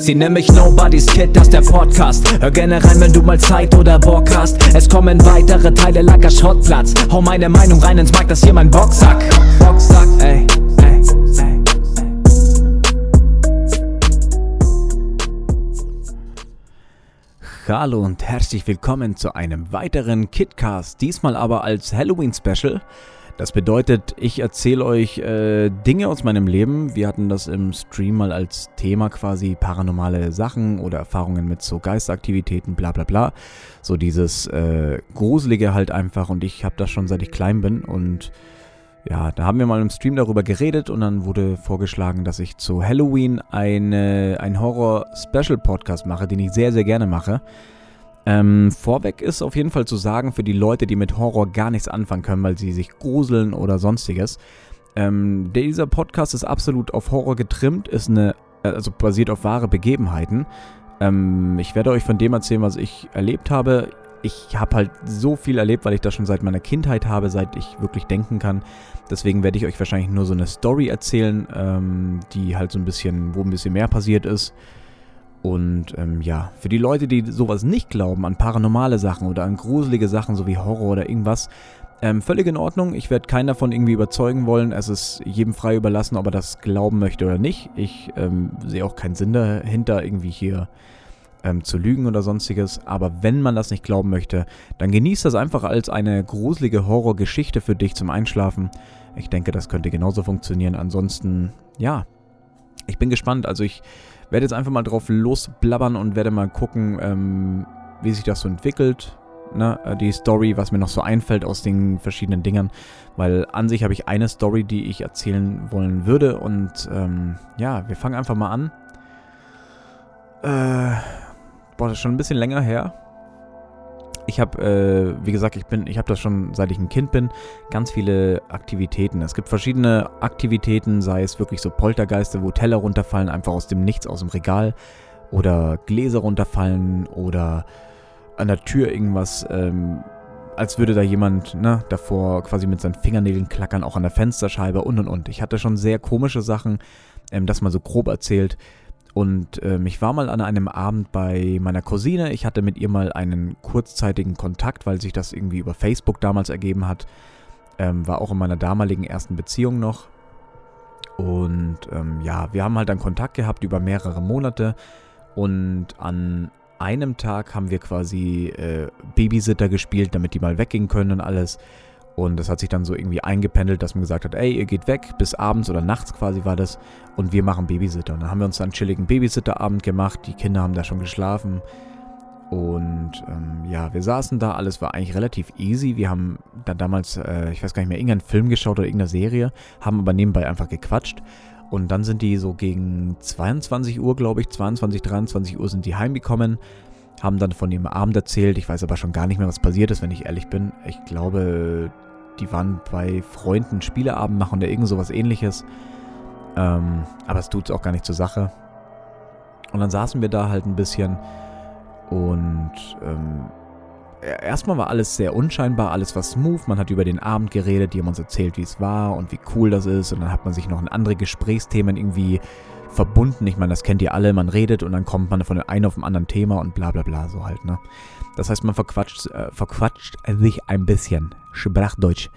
Sie nennen mich Nobody's Kid, das ist der Podcast. Hör gerne rein, wenn du mal Zeit oder Bock hast. Es kommen weitere Teile, lager Schrottplatz. Hau meine Meinung rein ins Markt, das hier mein Boxsack. Boxsack, ey. Hallo und herzlich willkommen zu einem weiteren Kitcast, diesmal aber als Halloween-Special. Das bedeutet, ich erzähle euch äh, Dinge aus meinem Leben. Wir hatten das im Stream mal als Thema quasi paranormale Sachen oder Erfahrungen mit so Geistaktivitäten, bla bla bla. So dieses äh, Gruselige halt einfach und ich habe das schon seit ich klein bin und ja, da haben wir mal im Stream darüber geredet und dann wurde vorgeschlagen, dass ich zu Halloween eine, ein Horror-Special-Podcast mache, den ich sehr, sehr gerne mache. Ähm, vorweg ist auf jeden Fall zu sagen, für die Leute, die mit Horror gar nichts anfangen können, weil sie sich gruseln oder sonstiges. Ähm, dieser Podcast ist absolut auf Horror getrimmt, ist eine, äh, also basiert auf wahre Begebenheiten. Ähm, ich werde euch von dem erzählen, was ich erlebt habe. Ich habe halt so viel erlebt, weil ich das schon seit meiner Kindheit habe, seit ich wirklich denken kann. Deswegen werde ich euch wahrscheinlich nur so eine Story erzählen, ähm, die halt so ein bisschen, wo ein bisschen mehr passiert ist. Und ähm, ja, für die Leute, die sowas nicht glauben, an paranormale Sachen oder an gruselige Sachen, so wie Horror oder irgendwas, ähm, völlig in Ordnung. Ich werde keinen davon irgendwie überzeugen wollen. Es ist jedem frei überlassen, ob er das glauben möchte oder nicht. Ich ähm, sehe auch keinen Sinn dahinter, irgendwie hier ähm, zu lügen oder sonstiges. Aber wenn man das nicht glauben möchte, dann genießt das einfach als eine gruselige Horrorgeschichte für dich zum Einschlafen. Ich denke, das könnte genauso funktionieren. Ansonsten, ja, ich bin gespannt. Also ich werde jetzt einfach mal drauf losblabbern und werde mal gucken, ähm, wie sich das so entwickelt. Ne? Äh, die Story, was mir noch so einfällt aus den verschiedenen Dingern. Weil an sich habe ich eine Story, die ich erzählen wollen würde. Und ähm, ja, wir fangen einfach mal an. Äh, boah, das ist schon ein bisschen länger her ich habe, äh, wie gesagt, ich bin, ich habe das schon seit ich ein Kind bin, ganz viele Aktivitäten. Es gibt verschiedene Aktivitäten, sei es wirklich so Poltergeister, wo Teller runterfallen, einfach aus dem Nichts, aus dem Regal, oder Gläser runterfallen, oder an der Tür irgendwas, ähm, als würde da jemand ne, davor quasi mit seinen Fingernägeln klackern, auch an der Fensterscheibe und und und. Ich hatte schon sehr komische Sachen, ähm, das mal so grob erzählt. Und ähm, ich war mal an einem Abend bei meiner Cousine. Ich hatte mit ihr mal einen kurzzeitigen Kontakt, weil sich das irgendwie über Facebook damals ergeben hat. Ähm, war auch in meiner damaligen ersten Beziehung noch. Und ähm, ja, wir haben halt dann Kontakt gehabt über mehrere Monate. Und an einem Tag haben wir quasi äh, Babysitter gespielt, damit die mal weggehen können und alles. Und das hat sich dann so irgendwie eingependelt, dass man gesagt hat, ey, ihr geht weg, bis abends oder nachts quasi war das. Und wir machen Babysitter. Und dann haben wir uns dann einen chilligen Babysitterabend gemacht. Die Kinder haben da schon geschlafen. Und ähm, ja, wir saßen da, alles war eigentlich relativ easy. Wir haben dann damals, äh, ich weiß gar nicht mehr, irgendeinen Film geschaut oder irgendeine Serie, haben aber nebenbei einfach gequatscht. Und dann sind die so gegen 22 Uhr, glaube ich, 22, 23 Uhr sind die heimgekommen, haben dann von dem Abend erzählt. Ich weiß aber schon gar nicht mehr, was passiert ist, wenn ich ehrlich bin. Ich glaube, die waren bei Freunden Spieleabend machen oder irgend sowas ähnliches. Ähm, aber es tut auch gar nicht zur Sache. Und dann saßen wir da halt ein bisschen und ähm, erstmal war alles sehr unscheinbar, alles war smooth. Man hat über den Abend geredet, die haben uns erzählt, wie es war und wie cool das ist. Und dann hat man sich noch in andere Gesprächsthemen irgendwie verbunden. Ich meine, das kennt ihr alle, man redet und dann kommt man von einem auf ein anderen Thema und bla bla bla, so halt, ne? Das heißt, man verquatscht, äh, verquatscht sich ein bisschen. Sprachdeutsch.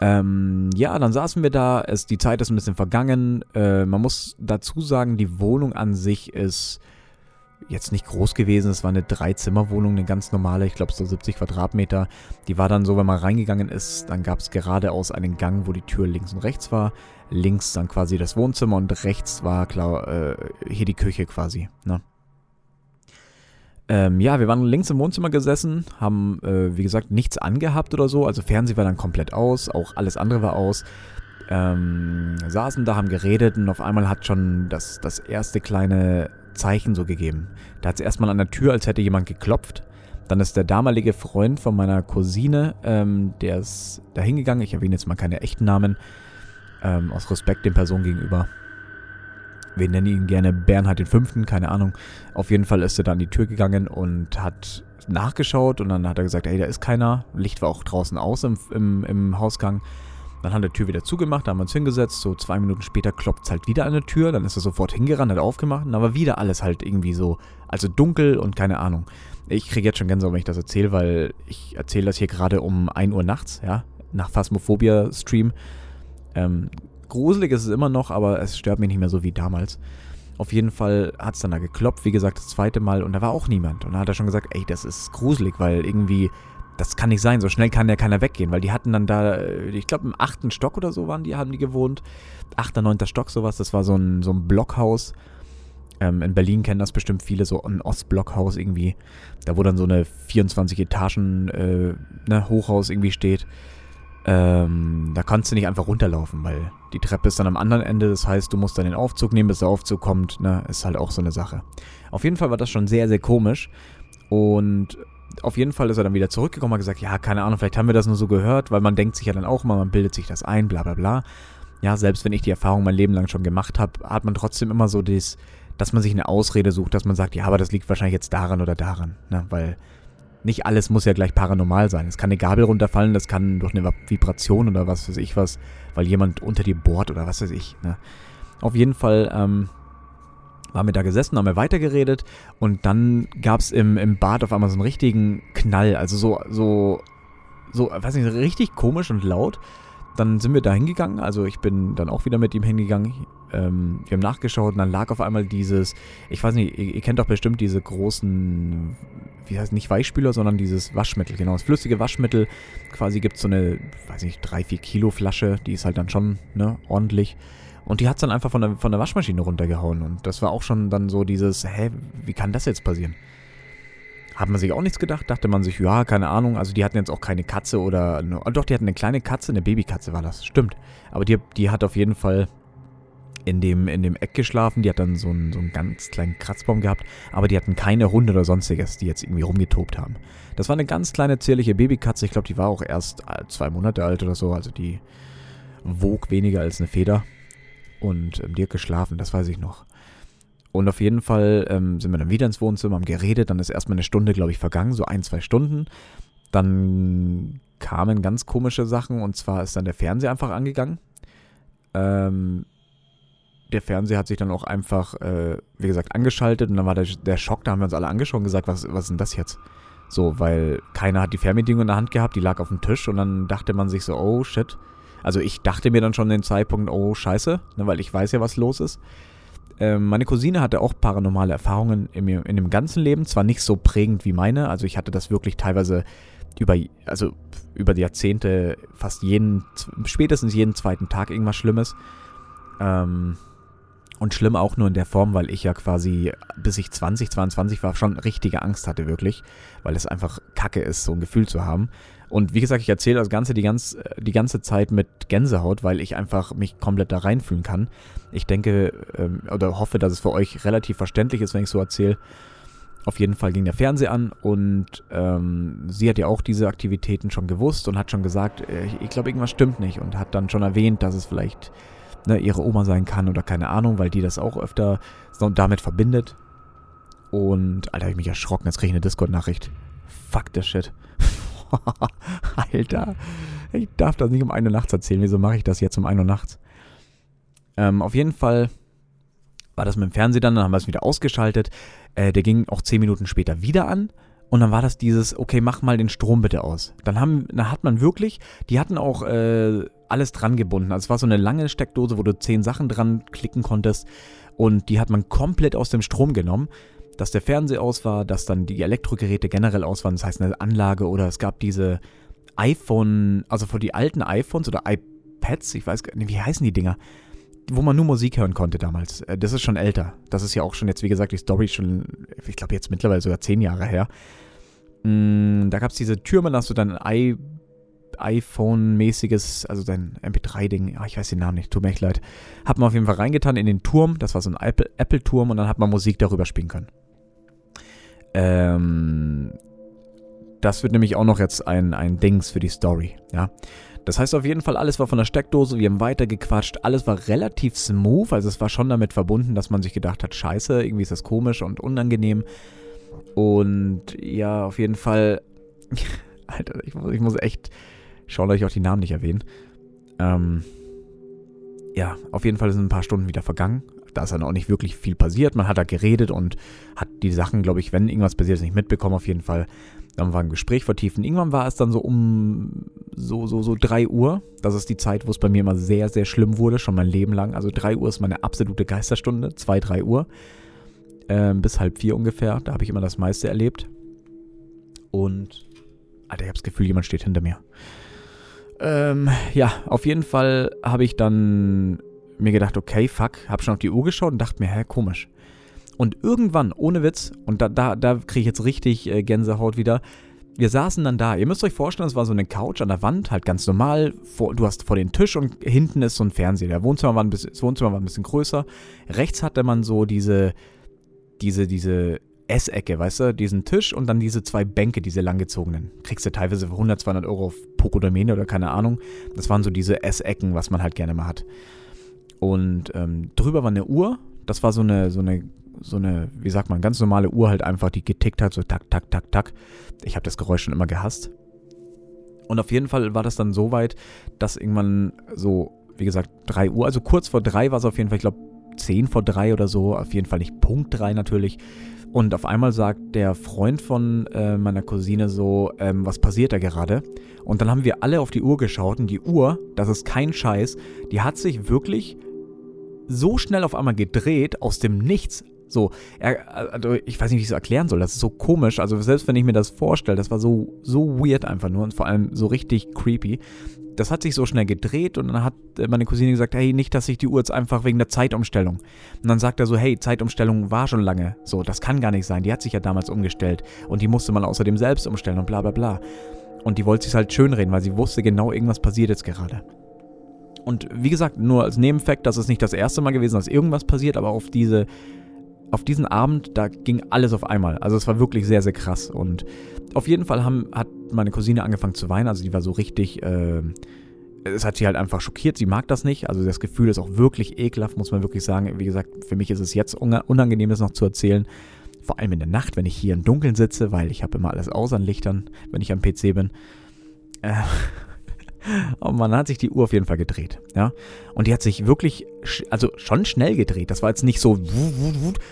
Ähm, ja, dann saßen wir da, es, die Zeit ist ein bisschen vergangen. Äh, man muss dazu sagen, die Wohnung an sich ist jetzt nicht groß gewesen. Es war eine Dreizimmerwohnung, eine ganz normale, ich glaube so 70 Quadratmeter. Die war dann so, wenn man reingegangen ist, dann gab es geradeaus einen Gang, wo die Tür links und rechts war. Links dann quasi das Wohnzimmer und rechts war klar äh, hier die Küche quasi. Ne? Ähm, ja, wir waren links im Wohnzimmer gesessen, haben, äh, wie gesagt, nichts angehabt oder so. Also Fernsehen war dann komplett aus, auch alles andere war aus. Ähm, saßen da, haben geredet und auf einmal hat schon das, das erste kleine Zeichen so gegeben. Da hat es erstmal an der Tür, als hätte jemand geklopft. Dann ist der damalige Freund von meiner Cousine, ähm, der ist da hingegangen. Ich erwähne jetzt mal keine echten Namen, ähm, aus Respekt den Personen gegenüber wir nennen ihn gerne Bernhard V., keine Ahnung. Auf jeden Fall ist er dann an die Tür gegangen und hat nachgeschaut und dann hat er gesagt, hey, da ist keiner. Licht war auch draußen aus im, im, im Hausgang. Dann hat er die Tür wieder zugemacht, da haben wir uns hingesetzt. So zwei Minuten später klopft es halt wieder an der Tür. Dann ist er sofort hingerannt, hat aufgemacht. Dann war wieder alles halt irgendwie so, also dunkel und keine Ahnung. Ich kriege jetzt schon Gänsehaut, wenn ich das erzähle, weil ich erzähle das hier gerade um 1 Uhr nachts, ja, nach Phasmophobia-Stream. Ähm, gruselig ist es immer noch, aber es stört mich nicht mehr so wie damals. Auf jeden Fall hat es dann da geklopft, wie gesagt, das zweite Mal und da war auch niemand. Und da hat er schon gesagt, ey, das ist gruselig, weil irgendwie, das kann nicht sein, so schnell kann ja keiner weggehen, weil die hatten dann da, ich glaube im achten Stock oder so waren die, haben die gewohnt. Achter, neunter Stock sowas, das war so ein, so ein Blockhaus. Ähm, in Berlin kennen das bestimmt viele, so ein Ostblockhaus irgendwie, da wo dann so eine 24 Etagen äh, ne, Hochhaus irgendwie steht. Ähm, da kannst du nicht einfach runterlaufen, weil die Treppe ist dann am anderen Ende. Das heißt, du musst dann den Aufzug nehmen, bis der Aufzug kommt. Ne? Ist halt auch so eine Sache. Auf jeden Fall war das schon sehr, sehr komisch. Und auf jeden Fall ist er dann wieder zurückgekommen und hat gesagt, ja, keine Ahnung, vielleicht haben wir das nur so gehört, weil man denkt sich ja dann auch immer, man bildet sich das ein, bla bla bla. Ja, selbst wenn ich die Erfahrung mein Leben lang schon gemacht habe, hat man trotzdem immer so das, dass man sich eine Ausrede sucht, dass man sagt, ja, aber das liegt wahrscheinlich jetzt daran oder daran. Ne? Weil nicht alles muss ja gleich paranormal sein. Es kann eine Gabel runterfallen, das kann durch eine Vibration oder was weiß ich was, weil jemand unter dir bohrt oder was weiß ich. Ne? Auf jeden Fall ähm, waren wir da gesessen, haben wir weitergeredet und dann gab es im, im Bad auf einmal so einen richtigen Knall. Also so, so, so, weiß nicht, richtig komisch und laut. Dann sind wir da hingegangen, also ich bin dann auch wieder mit ihm hingegangen. Ähm, wir haben nachgeschaut und dann lag auf einmal dieses, ich weiß nicht, ihr, ihr kennt doch bestimmt diese großen, wie heißt nicht Weichspüler, sondern dieses Waschmittel, genau, das flüssige Waschmittel. Quasi gibt es so eine, weiß nicht, 3, 4 Kilo Flasche, die ist halt dann schon ne, ordentlich. Und die hat es dann einfach von der, von der Waschmaschine runtergehauen. Und das war auch schon dann so dieses, hä, wie kann das jetzt passieren? Hat man sich auch nichts gedacht, dachte man sich, ja, keine Ahnung, also die hatten jetzt auch keine Katze oder, eine, doch, die hatten eine kleine Katze, eine Babykatze war das, stimmt. Aber die, die hat auf jeden Fall in dem, in dem Eck geschlafen, die hat dann so einen, so einen ganz kleinen Kratzbaum gehabt, aber die hatten keine Hunde oder sonstiges, die jetzt irgendwie rumgetobt haben. Das war eine ganz kleine, zierliche Babykatze, ich glaube, die war auch erst äh, zwei Monate alt oder so, also die wog weniger als eine Feder und ähm, hat geschlafen, das weiß ich noch. Und auf jeden Fall ähm, sind wir dann wieder ins Wohnzimmer, haben geredet. Dann ist erstmal eine Stunde, glaube ich, vergangen, so ein, zwei Stunden. Dann kamen ganz komische Sachen und zwar ist dann der Fernseher einfach angegangen. Ähm, der Fernseher hat sich dann auch einfach, äh, wie gesagt, angeschaltet und dann war der, der Schock, da haben wir uns alle angeschaut und gesagt, was, was ist denn das jetzt? So, weil keiner hat die Fernbedienung in der Hand gehabt, die lag auf dem Tisch und dann dachte man sich so, oh shit. Also ich dachte mir dann schon den Zeitpunkt, oh scheiße, ne, weil ich weiß ja, was los ist. Ähm, meine Cousine hatte auch paranormale Erfahrungen in, in dem ganzen Leben, zwar nicht so prägend wie meine, also ich hatte das wirklich teilweise über, also über die Jahrzehnte fast jeden, spätestens jeden zweiten Tag irgendwas Schlimmes. Ähm, und schlimm auch nur in der Form, weil ich ja quasi, bis ich 20, 22 war, schon richtige Angst hatte, wirklich. Weil es einfach kacke ist, so ein Gefühl zu haben. Und wie gesagt, ich erzähle das Ganze die, ganz, die ganze Zeit mit Gänsehaut, weil ich einfach mich komplett da reinfühlen kann. Ich denke ähm, oder hoffe, dass es für euch relativ verständlich ist, wenn ich so erzähle. Auf jeden Fall ging der Fernseher an und ähm, sie hat ja auch diese Aktivitäten schon gewusst und hat schon gesagt, äh, ich glaube, irgendwas stimmt nicht und hat dann schon erwähnt, dass es vielleicht ne, ihre Oma sein kann oder keine Ahnung, weil die das auch öfter damit verbindet. Und, Alter, hab ich mich erschrocken, jetzt kriege ich eine Discord-Nachricht. Fuck the shit. Alter, ich darf das nicht um 1 Uhr nachts erzählen. Wieso mache ich das jetzt um 1 Uhr nachts? Ähm, auf jeden Fall war das mit dem Fernseher dann, dann haben wir es wieder ausgeschaltet. Äh, der ging auch 10 Minuten später wieder an. Und dann war das dieses, okay, mach mal den Strom bitte aus. Dann, haben, dann hat man wirklich, die hatten auch äh, alles dran gebunden. Also es war so eine lange Steckdose, wo du 10 Sachen dran klicken konntest. Und die hat man komplett aus dem Strom genommen dass der Fernseher aus war, dass dann die Elektrogeräte generell aus waren, das heißt eine Anlage oder es gab diese iPhone, also für die alten iPhones oder iPads, ich weiß gar nicht, wie heißen die Dinger, wo man nur Musik hören konnte damals. Äh, das ist schon älter. Das ist ja auch schon jetzt, wie gesagt, die Story schon, ich glaube jetzt mittlerweile sogar zehn Jahre her. Mm, da gab es diese Türme, da hast du dann ein iPhone-mäßiges, also dein MP3-Ding, ah, ich weiß den Namen nicht, tut mir echt leid. Hat man auf jeden Fall reingetan in den Turm, das war so ein Apple-Turm und dann hat man Musik darüber spielen können. Ähm, das wird nämlich auch noch jetzt ein, ein Dings für die Story, ja. Das heißt auf jeden Fall, alles war von der Steckdose, wir haben weitergequatscht, alles war relativ smooth, also es war schon damit verbunden, dass man sich gedacht hat, scheiße, irgendwie ist das komisch und unangenehm. Und ja, auf jeden Fall, Alter, ich muss, ich muss echt, schaut euch auch die Namen nicht erwähnen. Ähm, ja, auf jeden Fall sind ein paar Stunden wieder vergangen. Da ist dann auch nicht wirklich viel passiert. Man hat da geredet und hat die Sachen, glaube ich, wenn irgendwas passiert ist, nicht mitbekommen. Auf jeden Fall. Dann war ein Gespräch vertieft. Und irgendwann war es dann so um so, so, so 3 Uhr. Das ist die Zeit, wo es bei mir immer sehr, sehr schlimm wurde, schon mein Leben lang. Also 3 Uhr ist meine absolute Geisterstunde. 2, 3 Uhr. Ähm, bis halb vier ungefähr. Da habe ich immer das meiste erlebt. Und, Alter, ich habe das Gefühl, jemand steht hinter mir. Ähm, ja, auf jeden Fall habe ich dann mir gedacht, okay, fuck, habe schon auf die Uhr geschaut und dachte mir, hä, komisch. Und irgendwann, ohne Witz, und da, da, da kriege ich jetzt richtig äh, Gänsehaut wieder, wir saßen dann da. Ihr müsst euch vorstellen, es war so eine Couch an der Wand, halt ganz normal. Vor, du hast vor den Tisch und hinten ist so ein Fernseher. Der Wohnzimmer war ein bisschen, das Wohnzimmer war ein bisschen größer. Rechts hatte man so diese, diese, diese Essecke, weißt du, diesen Tisch und dann diese zwei Bänke, diese langgezogenen. Kriegst du teilweise für 100, 200 Euro auf Pokodomene oder keine Ahnung. Das waren so diese Essecken, was man halt gerne mal hat. Und ähm, drüber war eine Uhr. Das war so eine, so eine, so eine, wie sagt man, ganz normale Uhr halt einfach, die getickt hat, so tak, tak, tak, tak. Ich habe das Geräusch schon immer gehasst. Und auf jeden Fall war das dann so weit, dass irgendwann so, wie gesagt, 3 Uhr, also kurz vor 3 war es auf jeden Fall, ich glaube 10 vor 3 oder so, auf jeden Fall nicht Punkt 3 natürlich. Und auf einmal sagt der Freund von äh, meiner Cousine so, ähm, was passiert da gerade? Und dann haben wir alle auf die Uhr geschaut und die Uhr, das ist kein Scheiß, die hat sich wirklich so schnell auf einmal gedreht aus dem Nichts. So, er, also ich weiß nicht, wie ich es erklären soll. Das ist so komisch. Also selbst wenn ich mir das vorstelle, das war so, so weird einfach nur und vor allem so richtig creepy das hat sich so schnell gedreht und dann hat meine Cousine gesagt, hey, nicht, dass ich die Uhr jetzt einfach wegen der Zeitumstellung. Und dann sagt er so, hey, Zeitumstellung war schon lange. So, das kann gar nicht sein. Die hat sich ja damals umgestellt und die musste man außerdem selbst umstellen und bla bla bla. Und die wollte sich halt schönreden, weil sie wusste genau, irgendwas passiert jetzt gerade. Und wie gesagt, nur als Nebenfakt, das ist nicht das erste Mal gewesen, dass irgendwas passiert, aber auf diese auf diesen Abend, da ging alles auf einmal. Also es war wirklich sehr, sehr krass. Und auf jeden Fall haben, hat meine Cousine angefangen zu weinen. Also die war so richtig, äh, es hat sie halt einfach schockiert. Sie mag das nicht. Also das Gefühl ist auch wirklich ekelhaft, muss man wirklich sagen. Wie gesagt, für mich ist es jetzt unangenehm, das noch zu erzählen. Vor allem in der Nacht, wenn ich hier im Dunkeln sitze, weil ich habe immer alles aus an Lichtern, wenn ich am PC bin. Äh, und man hat sich die Uhr auf jeden Fall gedreht, ja. Und die hat sich wirklich, also schon schnell gedreht. Das war jetzt nicht so,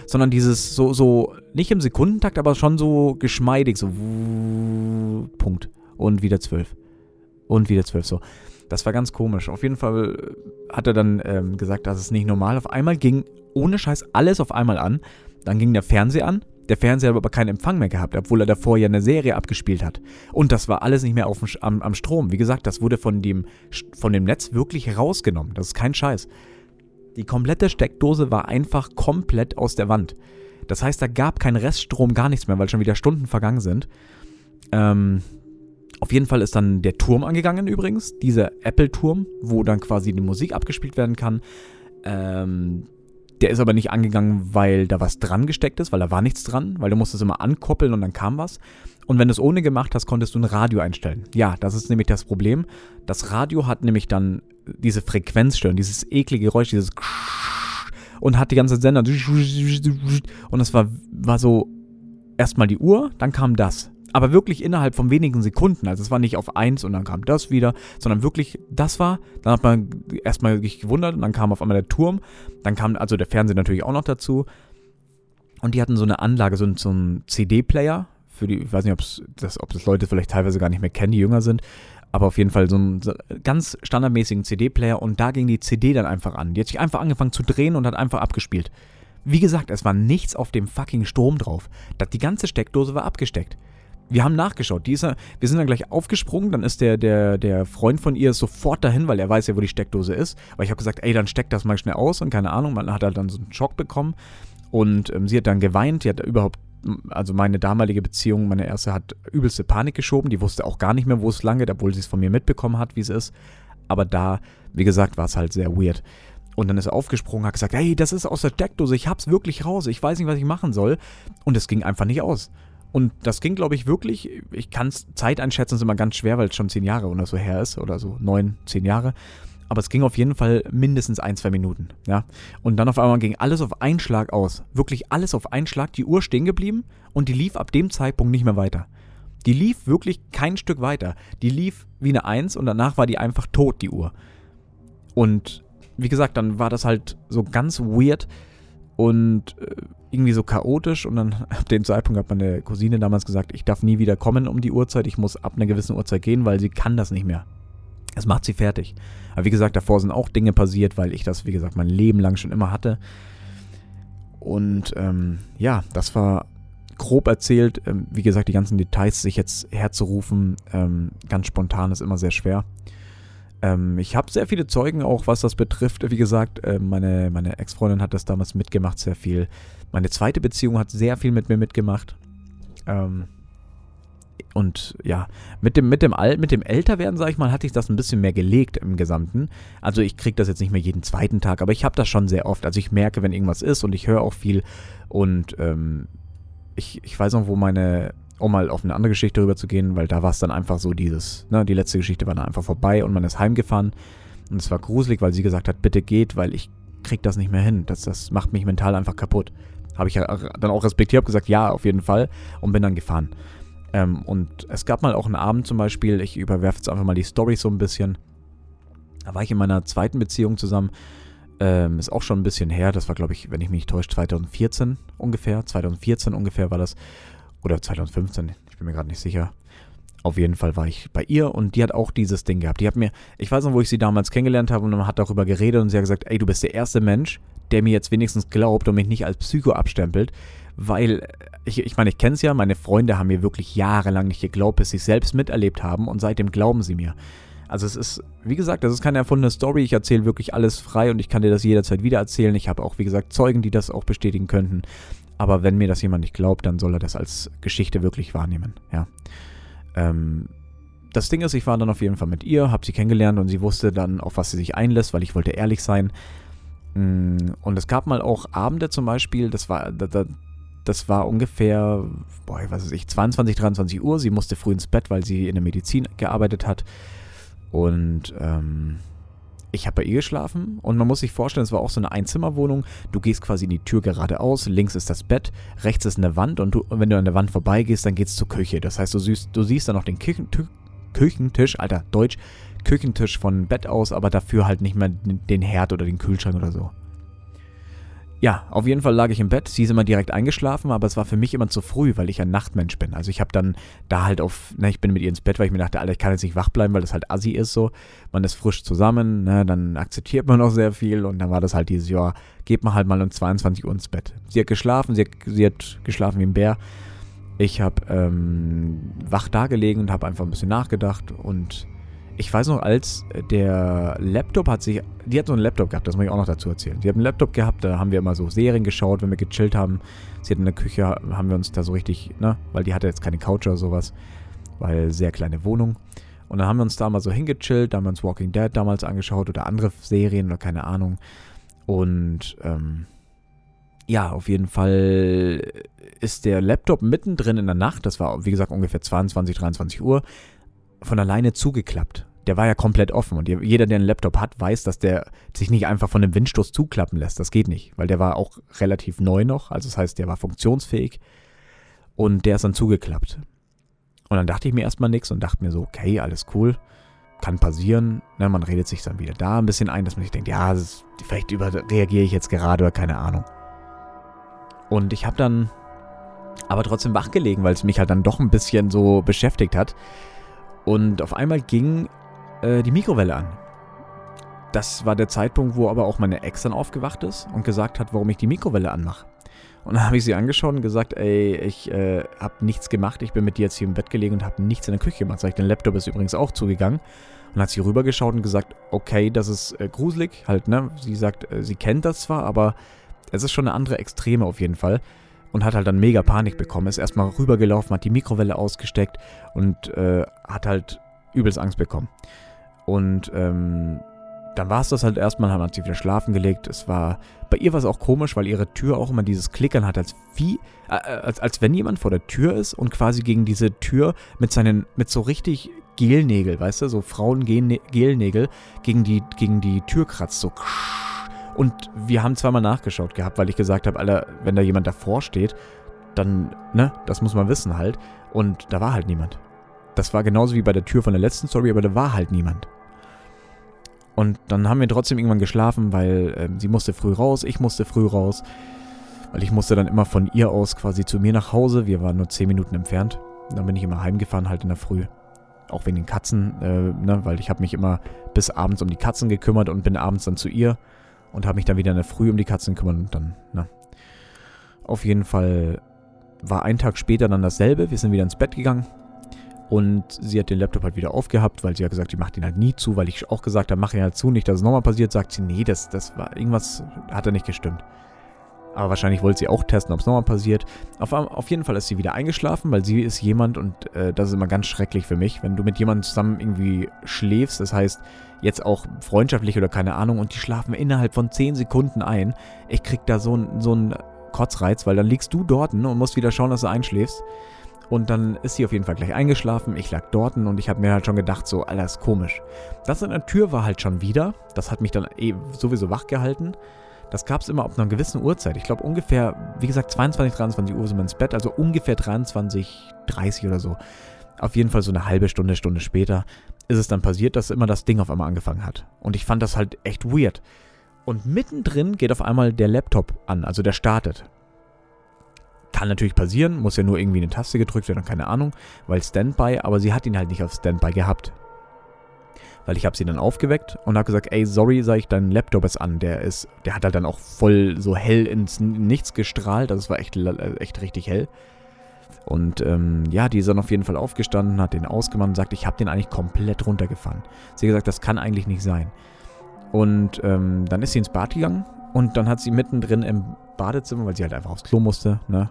sondern dieses so, so, nicht im Sekundentakt, aber schon so geschmeidig, so Punkt. Und wieder zwölf. Und wieder zwölf, so. Das war ganz komisch. Auf jeden Fall hat er dann ähm, gesagt, das ist nicht normal. Auf einmal ging ohne Scheiß alles auf einmal an. Dann ging der Fernseher an, der Fernseher hat aber keinen Empfang mehr gehabt, obwohl er davor ja eine Serie abgespielt hat. Und das war alles nicht mehr auf am, am Strom. Wie gesagt, das wurde von dem, von dem Netz wirklich rausgenommen. Das ist kein Scheiß. Die komplette Steckdose war einfach komplett aus der Wand. Das heißt, da gab kein Reststrom, gar nichts mehr, weil schon wieder Stunden vergangen sind. Ähm, auf jeden Fall ist dann der Turm angegangen übrigens, dieser Apple-Turm, wo dann quasi die Musik abgespielt werden kann. Ähm, der ist aber nicht angegangen, weil da was dran gesteckt ist, weil da war nichts dran, weil du musstest immer ankoppeln und dann kam was. Und wenn du es ohne gemacht hast, konntest du ein Radio einstellen. Ja, das ist nämlich das Problem. Das Radio hat nämlich dann diese Frequenzstörung, dieses eklige Geräusch, dieses und hat die ganze Sender und es war, war so erstmal die Uhr, dann kam das aber wirklich innerhalb von wenigen Sekunden. Also es war nicht auf eins und dann kam das wieder, sondern wirklich, das war, dann hat man erstmal sich gewundert und dann kam auf einmal der Turm, dann kam also der Fernseher natürlich auch noch dazu. Und die hatten so eine Anlage, so, so einen CD-Player, für die, ich weiß nicht, das, ob das Leute vielleicht teilweise gar nicht mehr kennen, die jünger sind, aber auf jeden Fall so einen ganz standardmäßigen CD-Player und da ging die CD dann einfach an. Die hat sich einfach angefangen zu drehen und hat einfach abgespielt. Wie gesagt, es war nichts auf dem fucking Strom drauf. Die ganze Steckdose war abgesteckt wir haben nachgeschaut. Die wir sind dann gleich aufgesprungen, dann ist der, der, der Freund von ihr sofort dahin, weil er weiß ja, wo die Steckdose ist. Aber ich habe gesagt, ey, dann steck das mal schnell aus und keine Ahnung, man hat halt dann so einen Schock bekommen. Und ähm, sie hat dann geweint, die hat überhaupt, also meine damalige Beziehung, meine erste, hat übelste Panik geschoben. Die wusste auch gar nicht mehr, wo es lang geht, obwohl sie es von mir mitbekommen hat, wie es ist. Aber da, wie gesagt, war es halt sehr weird. Und dann ist er aufgesprungen, hat gesagt, hey, das ist aus der Steckdose, ich hab's wirklich raus, ich weiß nicht, was ich machen soll. Und es ging einfach nicht aus. Und das ging, glaube ich, wirklich, ich kann es, Zeit einschätzen ist immer ganz schwer, weil es schon zehn Jahre oder so her ist, oder so neun, zehn Jahre. Aber es ging auf jeden Fall mindestens ein, zwei Minuten, ja. Und dann auf einmal ging alles auf einen Schlag aus. Wirklich alles auf einen Schlag, die Uhr stehen geblieben und die lief ab dem Zeitpunkt nicht mehr weiter. Die lief wirklich kein Stück weiter. Die lief wie eine Eins und danach war die einfach tot, die Uhr. Und wie gesagt, dann war das halt so ganz weird und äh, irgendwie so chaotisch. Und dann ab dem Zeitpunkt hat meine Cousine damals gesagt, ich darf nie wieder kommen um die Uhrzeit, ich muss ab einer gewissen Uhrzeit gehen, weil sie kann das nicht mehr. Es macht sie fertig. Aber wie gesagt, davor sind auch Dinge passiert, weil ich das, wie gesagt, mein Leben lang schon immer hatte. Und ähm, ja, das war grob erzählt. Ähm, wie gesagt, die ganzen Details sich jetzt herzurufen, ähm, ganz spontan ist immer sehr schwer. Ähm, ich habe sehr viele Zeugen auch, was das betrifft. Wie gesagt, äh, meine, meine Ex-Freundin hat das damals mitgemacht, sehr viel. Meine zweite Beziehung hat sehr viel mit mir mitgemacht. Ähm, und ja, mit dem, mit dem Al mit dem Älterwerden, sag ich mal, hatte ich das ein bisschen mehr gelegt im Gesamten. Also ich kriege das jetzt nicht mehr jeden zweiten Tag, aber ich habe das schon sehr oft. Also ich merke, wenn irgendwas ist und ich höre auch viel. Und ähm, ich, ich weiß noch, wo meine, um mal auf eine andere Geschichte rüber zu gehen, weil da war es dann einfach so dieses, ne, die letzte Geschichte war dann einfach vorbei und man ist heimgefahren. Und es war gruselig, weil sie gesagt hat, bitte geht, weil ich krieg das nicht mehr hin. Das, das macht mich mental einfach kaputt. Habe ich dann auch respektiert, habe gesagt, ja, auf jeden Fall und bin dann gefahren. Ähm, und es gab mal auch einen Abend zum Beispiel, ich überwerfe jetzt einfach mal die Story so ein bisschen. Da war ich in meiner zweiten Beziehung zusammen. Ähm, ist auch schon ein bisschen her. Das war, glaube ich, wenn ich mich nicht täusche, 2014 ungefähr. 2014 ungefähr war das. Oder 2015, ich bin mir gerade nicht sicher. Auf jeden Fall war ich bei ihr und die hat auch dieses Ding gehabt. Die hat mir, ich weiß noch, wo ich sie damals kennengelernt habe und man hat darüber geredet und sie hat gesagt, ey, du bist der erste Mensch, der mir jetzt wenigstens glaubt und mich nicht als Psycho abstempelt, weil ich, ich meine, ich kenne es ja, meine Freunde haben mir wirklich jahrelang nicht geglaubt, bis sie es selbst miterlebt haben und seitdem glauben sie mir. Also es ist, wie gesagt, das ist keine erfundene Story. Ich erzähle wirklich alles frei und ich kann dir das jederzeit wieder erzählen. Ich habe auch, wie gesagt, Zeugen, die das auch bestätigen könnten. Aber wenn mir das jemand nicht glaubt, dann soll er das als Geschichte wirklich wahrnehmen. Ja. Ähm, das Ding ist, ich war dann auf jeden Fall mit ihr, habe sie kennengelernt und sie wusste dann, auf was sie sich einlässt, weil ich wollte ehrlich sein. Mm, und es gab mal auch Abende zum Beispiel, das war, da, das war ungefähr, boah, was weiß ich, 22, 23 Uhr. Sie musste früh ins Bett, weil sie in der Medizin gearbeitet hat. Und ähm, ich habe bei ihr geschlafen und man muss sich vorstellen, es war auch so eine Einzimmerwohnung. Du gehst quasi in die Tür geradeaus, links ist das Bett, rechts ist eine Wand und du, wenn du an der Wand vorbeigehst, dann geht's zur Küche. Das heißt, du siehst, du siehst dann noch den Küchen, Küchentisch, Alter, Deutsch, Küchentisch von Bett aus, aber dafür halt nicht mehr den Herd oder den Kühlschrank oder so. Ja, auf jeden Fall lag ich im Bett. Sie ist immer direkt eingeschlafen, aber es war für mich immer zu früh, weil ich ein Nachtmensch bin. Also ich habe dann da halt auf, ne, ich bin mit ihr ins Bett, weil ich mir dachte, Alter, ich kann jetzt nicht wach bleiben, weil das halt assi ist so. Man ist frisch zusammen, ne, dann akzeptiert man auch sehr viel und dann war das halt dieses, ja, geht man halt mal um 22 Uhr ins Bett. Sie hat geschlafen, sie hat, sie hat geschlafen wie ein Bär. Ich habe ähm, wach da gelegen und habe einfach ein bisschen nachgedacht und ich weiß noch, als der Laptop hat sich, die hat so einen Laptop gehabt, das muss ich auch noch dazu erzählen. Die hat einen Laptop gehabt, da haben wir immer so Serien geschaut, wenn wir gechillt haben. Sie hat in der Küche, haben wir uns da so richtig, ne, weil die hatte jetzt keine Couch oder sowas, weil sehr kleine Wohnung. Und dann haben wir uns da mal so hingechillt, da haben wir uns Walking Dead damals angeschaut oder andere Serien oder keine Ahnung. Und ähm, ja, auf jeden Fall ist der Laptop mittendrin in der Nacht, das war wie gesagt ungefähr 22, 23 Uhr, von alleine zugeklappt. Der war ja komplett offen und jeder, der einen Laptop hat, weiß, dass der sich nicht einfach von einem Windstoß zuklappen lässt. Das geht nicht, weil der war auch relativ neu noch, also das heißt, der war funktionsfähig und der ist dann zugeklappt. Und dann dachte ich mir erstmal nichts und dachte mir so, okay, alles cool, kann passieren. Ne, man redet sich dann wieder da ein bisschen ein, dass man sich denkt, ja, ist, vielleicht überreagiere ich jetzt gerade oder keine Ahnung. Und ich habe dann aber trotzdem wachgelegen, weil es mich halt dann doch ein bisschen so beschäftigt hat. Und auf einmal ging äh, die Mikrowelle an. Das war der Zeitpunkt, wo aber auch meine Ex dann aufgewacht ist und gesagt hat, warum ich die Mikrowelle anmache. Und dann habe ich sie angeschaut und gesagt, ey, ich äh, habe nichts gemacht. Ich bin mit dir jetzt hier im Bett gelegen und habe nichts in der Küche gemacht. Sag ich, dein Laptop ist übrigens auch zugegangen. Und hat sie rübergeschaut und gesagt, okay, das ist äh, gruselig, halt, ne? Sie sagt, äh, sie kennt das zwar, aber es ist schon eine andere Extreme auf jeden Fall und hat halt dann mega Panik bekommen. Ist erstmal rübergelaufen, hat die Mikrowelle ausgesteckt und äh, hat halt übelst Angst bekommen. Und ähm, dann war es das halt erstmal, haben sie wieder schlafen gelegt. Es war, bei ihr war es auch komisch, weil ihre Tür auch immer dieses Klickern hat, als wie, äh, als, als wenn jemand vor der Tür ist und quasi gegen diese Tür mit seinen, mit so richtig Gelnägel, weißt du, so Frauen-Gelnägel gegen die, gegen die Tür kratzt, so und wir haben zweimal nachgeschaut gehabt, weil ich gesagt habe, Alter, wenn da jemand davor steht, dann, ne, das muss man wissen halt. Und da war halt niemand. Das war genauso wie bei der Tür von der letzten Story, aber da war halt niemand. Und dann haben wir trotzdem irgendwann geschlafen, weil äh, sie musste früh raus, ich musste früh raus. Weil ich musste dann immer von ihr aus quasi zu mir nach Hause. Wir waren nur 10 Minuten entfernt. Dann bin ich immer heimgefahren, halt in der Früh. Auch wegen den Katzen, äh, ne, weil ich habe mich immer bis abends um die Katzen gekümmert und bin abends dann zu ihr und habe mich dann wieder in der Früh um die Katzen gekümmert und dann, ne. Auf jeden Fall war ein Tag später dann dasselbe. Wir sind wieder ins Bett gegangen. Und sie hat den Laptop halt wieder aufgehabt, weil sie hat gesagt, sie macht ihn halt nie zu, weil ich auch gesagt habe, mach ihn halt zu, nicht, dass es nochmal passiert. Sagt sie, nee, das, das war irgendwas, hat er nicht gestimmt. Aber wahrscheinlich wollte sie auch testen, ob es nochmal passiert. Auf, auf, jeden Fall ist sie wieder eingeschlafen, weil sie ist jemand und äh, das ist immer ganz schrecklich für mich, wenn du mit jemandem zusammen irgendwie schläfst, das heißt jetzt auch freundschaftlich oder keine Ahnung und die schlafen innerhalb von 10 Sekunden ein. Ich krieg da so, so einen Kotzreiz, weil dann liegst du dort und musst wieder schauen, dass du einschläfst. Und dann ist sie auf jeden Fall gleich eingeschlafen. Ich lag dort und ich habe mir halt schon gedacht, so, Alter, ist komisch. Das an der Tür war halt schon wieder. Das hat mich dann eh sowieso wach gehalten. Das gab es immer ab einer gewissen Uhrzeit. Ich glaube ungefähr, wie gesagt, 22, 23 Uhr sind wir ins Bett, also ungefähr 23, 30 oder so. Auf jeden Fall so eine halbe Stunde, Stunde später ist es dann passiert, dass immer das Ding auf einmal angefangen hat. Und ich fand das halt echt weird. Und mittendrin geht auf einmal der Laptop an, also der startet. Kann natürlich passieren, muss ja nur irgendwie eine Taste gedrückt werden, keine Ahnung, weil Standby, aber sie hat ihn halt nicht auf Standby gehabt. Weil ich habe sie dann aufgeweckt und habe gesagt, ey, sorry, sag ich, dein Laptop ist an. Der ist, der hat halt dann auch voll so hell ins Nichts gestrahlt, also es war echt, echt richtig hell. Und ähm, ja, die ist dann auf jeden Fall aufgestanden, hat den ausgemacht und sagt, ich habe den eigentlich komplett runtergefahren. Sie hat gesagt, das kann eigentlich nicht sein. Und ähm, dann ist sie ins Bad gegangen und dann hat sie mittendrin im Badezimmer, weil sie halt einfach aufs Klo musste, ne,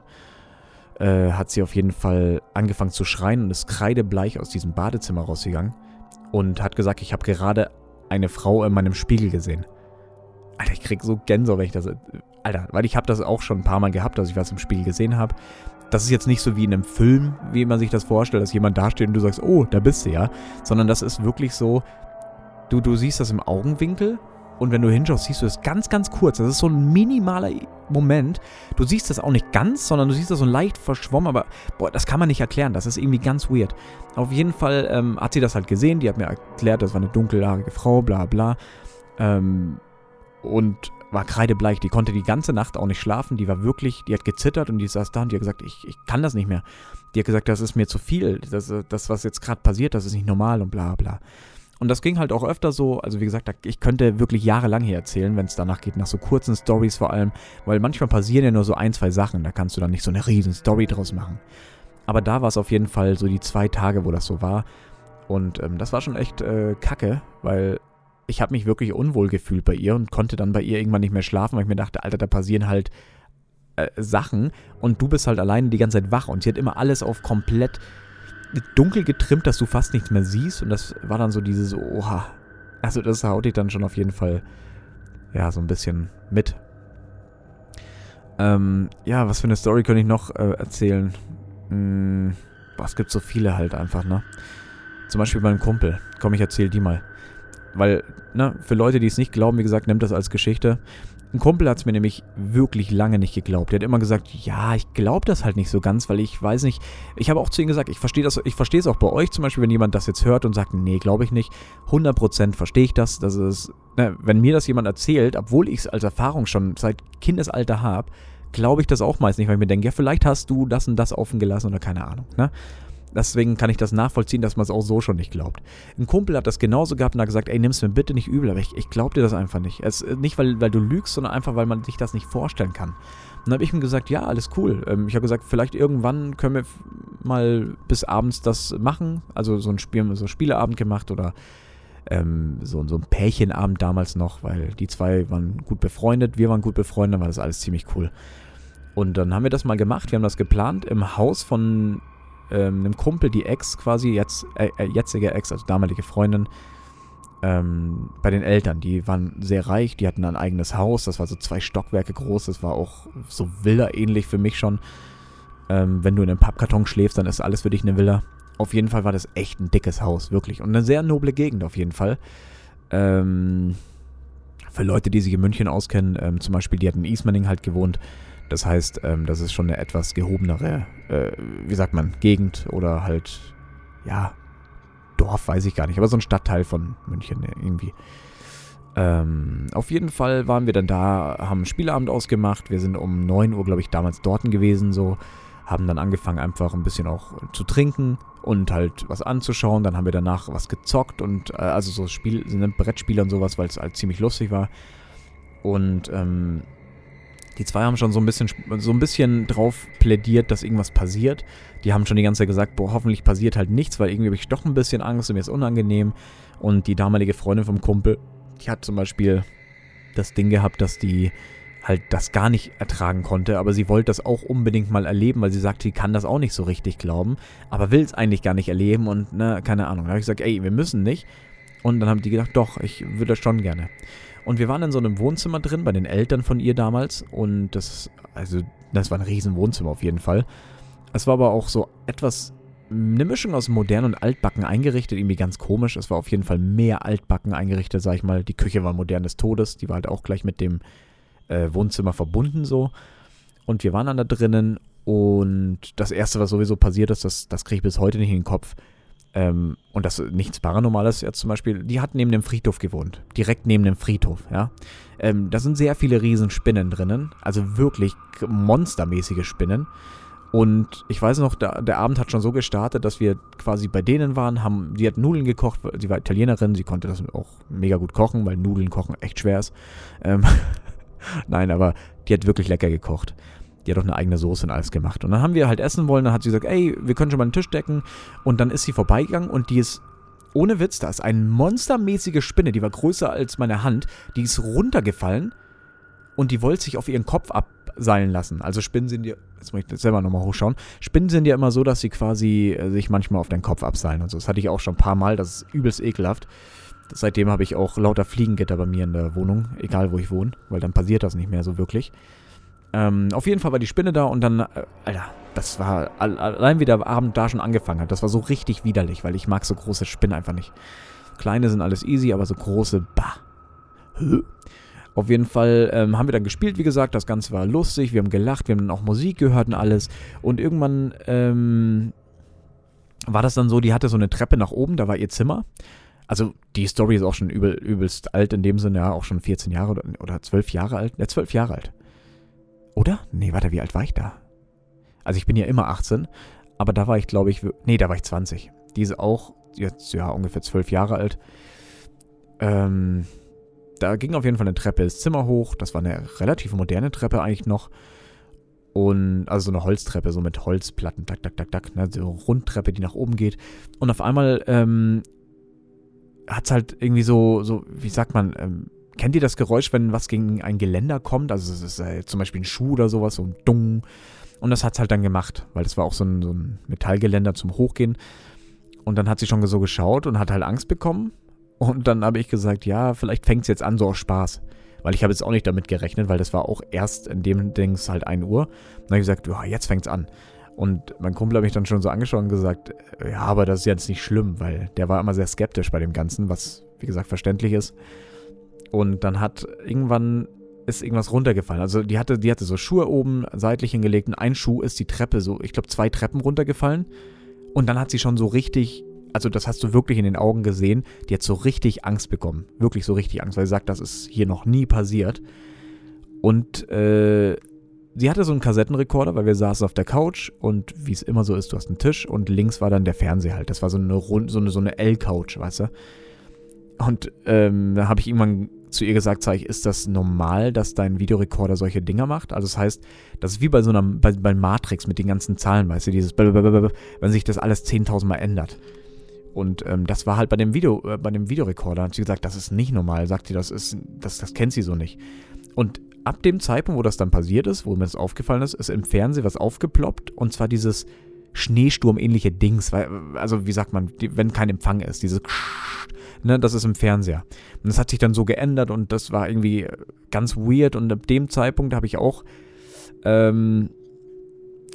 äh, hat sie auf jeden Fall angefangen zu schreien und ist kreidebleich aus diesem Badezimmer rausgegangen und hat gesagt, ich habe gerade eine Frau in meinem Spiegel gesehen. Alter, ich krieg so Gänsehaut, wenn ich das... Alter, weil ich habe das auch schon ein paar Mal gehabt, dass ich was im Spiegel gesehen habe. Das ist jetzt nicht so wie in einem Film, wie man sich das vorstellt, dass jemand dasteht und du sagst, oh, da bist du ja. Sondern das ist wirklich so, du, du siehst das im Augenwinkel und wenn du hinschaust, siehst du es ganz, ganz kurz. Das ist so ein minimaler Moment. Du siehst das auch nicht ganz, sondern du siehst das so leicht verschwommen, aber boah, das kann man nicht erklären. Das ist irgendwie ganz weird. Auf jeden Fall ähm, hat sie das halt gesehen. Die hat mir erklärt, das war eine dunkelhaarige Frau, bla bla. Ähm, und war kreidebleich. Die konnte die ganze Nacht auch nicht schlafen. Die war wirklich, die hat gezittert und die saß da und die hat gesagt, ich, ich kann das nicht mehr. Die hat gesagt, das ist mir zu viel. Das, das was jetzt gerade passiert, das ist nicht normal und bla bla. Und das ging halt auch öfter so, also wie gesagt, ich könnte wirklich jahrelang hier erzählen, wenn es danach geht, nach so kurzen Stories vor allem, weil manchmal passieren ja nur so ein, zwei Sachen, da kannst du dann nicht so eine riesen Story draus machen. Aber da war es auf jeden Fall so die zwei Tage, wo das so war. Und ähm, das war schon echt äh, kacke, weil ich habe mich wirklich unwohl gefühlt bei ihr und konnte dann bei ihr irgendwann nicht mehr schlafen, weil ich mir dachte, Alter, da passieren halt äh, Sachen und du bist halt alleine die ganze Zeit wach und sie hat immer alles auf komplett dunkel getrimmt, dass du fast nichts mehr siehst. Und das war dann so dieses, oha. Also das haut dich dann schon auf jeden Fall, ja, so ein bisschen mit. Ähm, ja, was für eine Story könnte ich noch äh, erzählen? Hm, boah, es gibt so viele halt einfach, ne? Zum Beispiel meinem Kumpel. Komm, ich erzähl die mal. Weil, ne, für Leute, die es nicht glauben, wie gesagt, nimmt das als Geschichte. Ein Kumpel hat es mir nämlich wirklich lange nicht geglaubt. Der hat immer gesagt, ja, ich glaube das halt nicht so ganz, weil ich weiß nicht. Ich habe auch zu ihm gesagt, ich verstehe das, ich verstehe es auch bei euch zum Beispiel, wenn jemand das jetzt hört und sagt, nee, glaube ich nicht. 100% verstehe ich das. Das ist, ne, wenn mir das jemand erzählt, obwohl ich es als Erfahrung schon seit Kindesalter habe, glaube ich das auch meist nicht, weil ich mir denke, ja, vielleicht hast du das und das offen gelassen oder keine Ahnung. Ne? Deswegen kann ich das nachvollziehen, dass man es auch so schon nicht glaubt. Ein Kumpel hat das genauso gehabt und hat gesagt, ey, nimm's mir bitte nicht übel, aber ich, ich glaube dir das einfach nicht. Es, nicht, weil, weil du lügst, sondern einfach, weil man sich das nicht vorstellen kann. Und dann habe ich ihm gesagt, ja, alles cool. Ähm, ich habe gesagt, vielleicht irgendwann können wir mal bis abends das machen. Also so ein Spiel, so Spieleabend gemacht oder ähm, so, so ein Pärchenabend damals noch, weil die zwei waren gut befreundet, wir waren gut befreundet, dann war das alles ziemlich cool. Und dann haben wir das mal gemacht, wir haben das geplant im Haus von ähm, einem Kumpel, die Ex quasi, jetzt, äh, äh, jetzige Ex, also damalige Freundin, ähm, bei den Eltern. Die waren sehr reich, die hatten ein eigenes Haus, das war so zwei Stockwerke groß, das war auch so Villa-ähnlich für mich schon. Ähm, wenn du in einem Pappkarton schläfst, dann ist alles für dich eine Villa. Auf jeden Fall war das echt ein dickes Haus, wirklich. Und eine sehr noble Gegend auf jeden Fall. Ähm, für Leute, die sich in München auskennen, ähm, zum Beispiel, die hatten in Ismaning halt gewohnt. Das heißt, ähm, das ist schon eine etwas gehobenere, äh, wie sagt man, Gegend oder halt, ja, Dorf weiß ich gar nicht, aber so ein Stadtteil von München irgendwie. Ähm, auf jeden Fall waren wir dann da, haben Spielabend ausgemacht. Wir sind um 9 Uhr, glaube ich, damals dort gewesen, so. Haben dann angefangen, einfach ein bisschen auch zu trinken und halt was anzuschauen. Dann haben wir danach was gezockt und äh, also so Spiel, sind Brettspiele und sowas, weil es halt ziemlich lustig war. Und ähm, die zwei haben schon so ein bisschen so ein bisschen drauf plädiert, dass irgendwas passiert. Die haben schon die ganze Zeit gesagt, boah, hoffentlich passiert halt nichts, weil irgendwie habe ich doch ein bisschen Angst und mir ist unangenehm. Und die damalige Freundin vom Kumpel, die hat zum Beispiel das Ding gehabt, dass die halt das gar nicht ertragen konnte, aber sie wollte das auch unbedingt mal erleben, weil sie sagt, sie kann das auch nicht so richtig glauben, aber will es eigentlich gar nicht erleben und ne, keine Ahnung. Da habe ich gesagt, ey, wir müssen nicht. Und dann haben die gedacht, doch, ich würde das schon gerne. Und wir waren in so einem Wohnzimmer drin, bei den Eltern von ihr damals. Und das, also, das war ein riesen Wohnzimmer auf jeden Fall. Es war aber auch so etwas eine Mischung aus modern und altbacken eingerichtet, irgendwie ganz komisch. Es war auf jeden Fall mehr altbacken eingerichtet, sag ich mal. Die Küche war modern des Todes, die war halt auch gleich mit dem äh, Wohnzimmer verbunden so. Und wir waren dann da drinnen und das Erste, was sowieso passiert ist, das, das kriege ich bis heute nicht in den Kopf. Ähm, und das nichts Paranormales jetzt zum Beispiel. Die hat neben dem Friedhof gewohnt. Direkt neben dem Friedhof, ja. Ähm, da sind sehr viele Riesenspinnen drinnen. Also wirklich monstermäßige Spinnen. Und ich weiß noch, der, der, Abend hat schon so gestartet, dass wir quasi bei denen waren, haben, sie hat Nudeln gekocht, sie war Italienerin, sie konnte das auch mega gut kochen, weil Nudeln kochen echt schwer ist. Ähm Nein, aber die hat wirklich lecker gekocht. Die hat auch eine eigene Soße und alles gemacht. Und dann haben wir halt essen wollen, dann hat sie gesagt, ey, wir können schon mal einen Tisch decken. Und dann ist sie vorbeigegangen und die ist ohne Witz, da ist eine monstermäßige Spinne, die war größer als meine Hand, die ist runtergefallen und die wollte sich auf ihren Kopf abseilen lassen. Also Spinnen sind ja, jetzt muss ich das selber nochmal hochschauen, Spinnen sind ja immer so, dass sie quasi äh, sich manchmal auf deinen Kopf abseilen und so. Das hatte ich auch schon ein paar Mal, das ist übelst ekelhaft. Seitdem habe ich auch lauter Fliegengitter bei mir in der Wohnung, egal wo ich wohne, weil dann passiert das nicht mehr so wirklich. Ähm, auf jeden Fall war die Spinne da und dann, äh, Alter, das war allein wie der Abend da schon angefangen hat, das war so richtig widerlich, weil ich mag so große Spinnen einfach nicht. Kleine sind alles easy, aber so große, bah. Auf jeden Fall ähm, haben wir dann gespielt, wie gesagt. Das Ganze war lustig. Wir haben gelacht, wir haben dann auch Musik gehört und alles. Und irgendwann ähm, war das dann so, die hatte so eine Treppe nach oben, da war ihr Zimmer. Also die Story ist auch schon übel, übelst alt in dem Sinne, ja, auch schon 14 Jahre oder, oder 12 Jahre alt. Ja, 12 Jahre alt. Oder? Nee, warte, wie alt war ich da? Also ich bin ja immer 18, aber da war ich, glaube ich, nee, da war ich 20. Die ist auch jetzt, ja, ungefähr 12 Jahre alt. Ähm, da ging auf jeden Fall eine Treppe ins Zimmer hoch. Das war eine relativ moderne Treppe eigentlich noch. Und, also so eine Holztreppe, so mit Holzplatten, tak, tak, tak, tak, ne, so Rundtreppe, die nach oben geht. Und auf einmal ähm, hat es halt irgendwie so, so, wie sagt man, ähm, kennt ihr das Geräusch, wenn was gegen ein Geländer kommt? Also es ist äh, zum Beispiel ein Schuh oder sowas, so ein Dung. Und das hat es halt dann gemacht, weil das war auch so ein, so ein Metallgeländer zum Hochgehen. Und dann hat sie schon so geschaut und hat halt Angst bekommen und dann habe ich gesagt, ja, vielleicht fängt es jetzt an, so aus Spaß. Weil ich habe jetzt auch nicht damit gerechnet, weil das war auch erst in dem Dings halt 1 Uhr. dann habe ich gesagt, ja, jetzt fängt es an. Und mein Kumpel hat mich dann schon so angeschaut und gesagt, ja, aber das ist jetzt nicht schlimm, weil der war immer sehr skeptisch bei dem Ganzen, was, wie gesagt, verständlich ist. Und dann hat irgendwann ist irgendwas runtergefallen. Also die hatte, die hatte so Schuhe oben seitlich hingelegt und ein Schuh ist die Treppe so, ich glaube, zwei Treppen runtergefallen. Und dann hat sie schon so richtig also das hast du wirklich in den Augen gesehen, die hat so richtig Angst bekommen. Wirklich so richtig Angst, weil sie sagt, das ist hier noch nie passiert. Und äh, sie hatte so einen Kassettenrekorder, weil wir saßen auf der Couch und wie es immer so ist, du hast einen Tisch und links war dann der Fernseher halt. Das war so eine, so eine, so eine L-Couch, weißt du? Und ähm, da habe ich irgendwann zu ihr gesagt, sag ich, ist das normal, dass dein Videorekorder solche Dinger macht? Also das heißt, das ist wie bei so einer, bei, bei Matrix mit den ganzen Zahlen, weißt du, dieses, wenn sich das alles 10.000 Mal ändert. Und ähm, das war halt bei dem Video, äh, bei dem Videorekorder. Hat sie gesagt, das ist nicht normal. Sagt sie, das ist, das, das kennt sie so nicht. Und ab dem Zeitpunkt, wo das dann passiert ist, wo mir das aufgefallen ist, ist im Fernsehen was aufgeploppt. Und zwar dieses Schneesturm-ähnliche Dings. Weil, also wie sagt man, die, wenn kein Empfang ist, dieses ne, das ist im Fernseher. Und das hat sich dann so geändert und das war irgendwie ganz weird. Und ab dem Zeitpunkt habe ich auch ähm,